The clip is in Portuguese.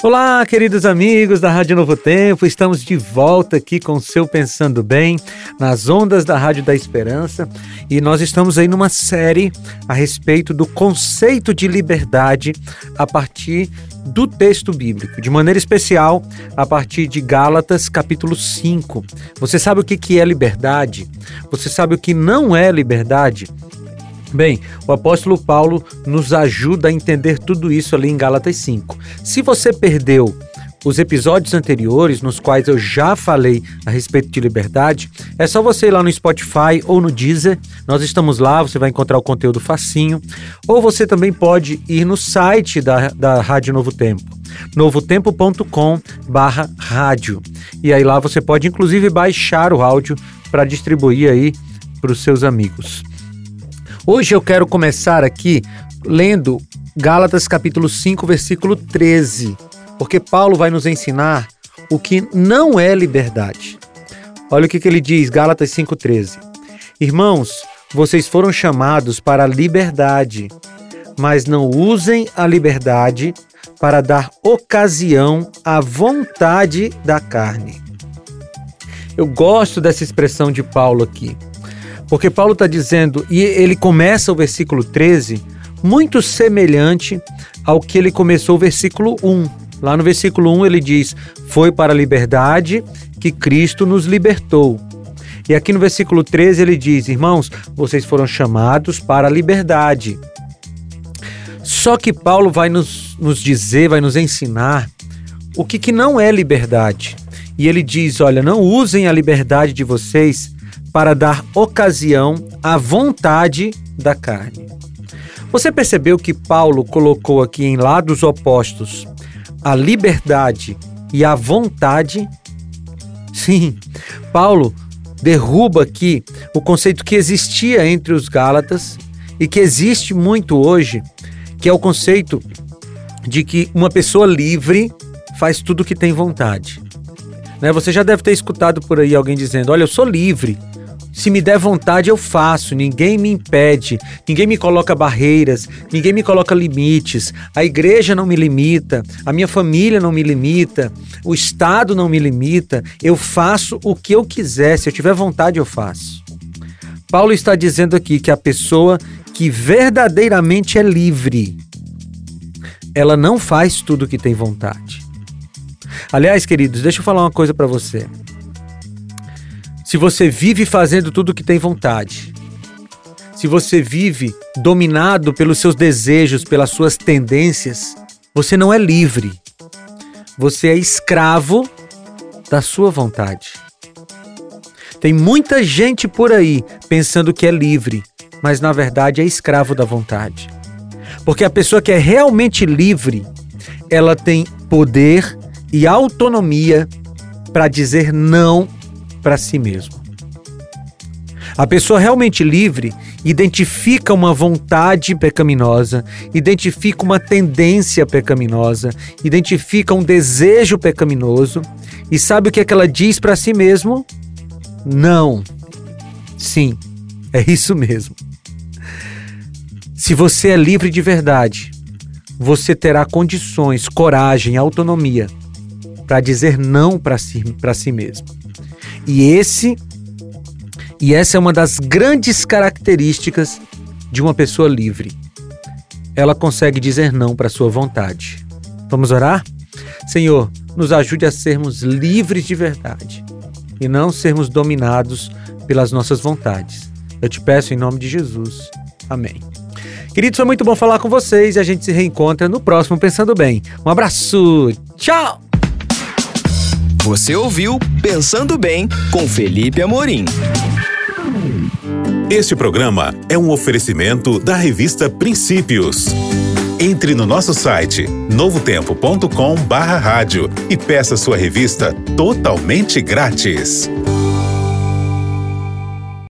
Olá, queridos amigos da Rádio Novo Tempo, estamos de volta aqui com o seu Pensando Bem, nas ondas da Rádio da Esperança, e nós estamos aí numa série a respeito do conceito de liberdade a partir do texto bíblico, de maneira especial a partir de Gálatas capítulo 5. Você sabe o que é liberdade? Você sabe o que não é liberdade? Bem, o apóstolo Paulo nos ajuda a entender tudo isso ali em Gálatas 5. Se você perdeu os episódios anteriores, nos quais eu já falei a respeito de liberdade, é só você ir lá no Spotify ou no Deezer. Nós estamos lá, você vai encontrar o conteúdo facinho. Ou você também pode ir no site da, da Rádio Novo Tempo, novotempo.com barra rádio. E aí lá você pode inclusive baixar o áudio para distribuir aí para os seus amigos. Hoje eu quero começar aqui lendo Gálatas capítulo 5, versículo 13, porque Paulo vai nos ensinar o que não é liberdade. Olha o que, que ele diz, Gálatas 5,13. Irmãos, vocês foram chamados para a liberdade, mas não usem a liberdade para dar ocasião à vontade da carne. Eu gosto dessa expressão de Paulo aqui. Porque Paulo está dizendo, e ele começa o versículo 13 muito semelhante ao que ele começou o versículo 1. Lá no versículo 1 ele diz: Foi para a liberdade que Cristo nos libertou. E aqui no versículo 13 ele diz: Irmãos, vocês foram chamados para a liberdade. Só que Paulo vai nos, nos dizer, vai nos ensinar o que, que não é liberdade. E ele diz: Olha, não usem a liberdade de vocês para dar ocasião à vontade da carne. Você percebeu que Paulo colocou aqui em lados opostos a liberdade e a vontade? Sim, Paulo derruba aqui o conceito que existia entre os Gálatas e que existe muito hoje, que é o conceito de que uma pessoa livre faz tudo o que tem vontade. Né? Você já deve ter escutado por aí alguém dizendo: Olha, eu sou livre, se me der vontade, eu faço, ninguém me impede, ninguém me coloca barreiras, ninguém me coloca limites, a igreja não me limita, a minha família não me limita, o Estado não me limita, eu faço o que eu quiser, se eu tiver vontade, eu faço. Paulo está dizendo aqui que a pessoa que verdadeiramente é livre, ela não faz tudo o que tem vontade. Aliás, queridos, deixa eu falar uma coisa para você. Se você vive fazendo tudo o que tem vontade, se você vive dominado pelos seus desejos, pelas suas tendências, você não é livre. Você é escravo da sua vontade. Tem muita gente por aí pensando que é livre, mas na verdade é escravo da vontade. Porque a pessoa que é realmente livre, ela tem poder e autonomia para dizer não para si mesmo. A pessoa realmente livre identifica uma vontade pecaminosa, identifica uma tendência pecaminosa, identifica um desejo pecaminoso e sabe o que é que ela diz para si mesmo? Não. Sim, é isso mesmo. Se você é livre de verdade, você terá condições, coragem, autonomia para dizer não para si, si mesmo. E esse e essa é uma das grandes características de uma pessoa livre. Ela consegue dizer não para sua vontade. Vamos orar? Senhor, nos ajude a sermos livres de verdade e não sermos dominados pelas nossas vontades. Eu te peço em nome de Jesus. Amém. Queridos, foi muito bom falar com vocês e a gente se reencontra no próximo Pensando Bem. Um abraço. Tchau! Você ouviu Pensando Bem com Felipe Amorim. Este programa é um oferecimento da revista Princípios. Entre no nosso site novotempo.com/rádio e peça sua revista totalmente grátis.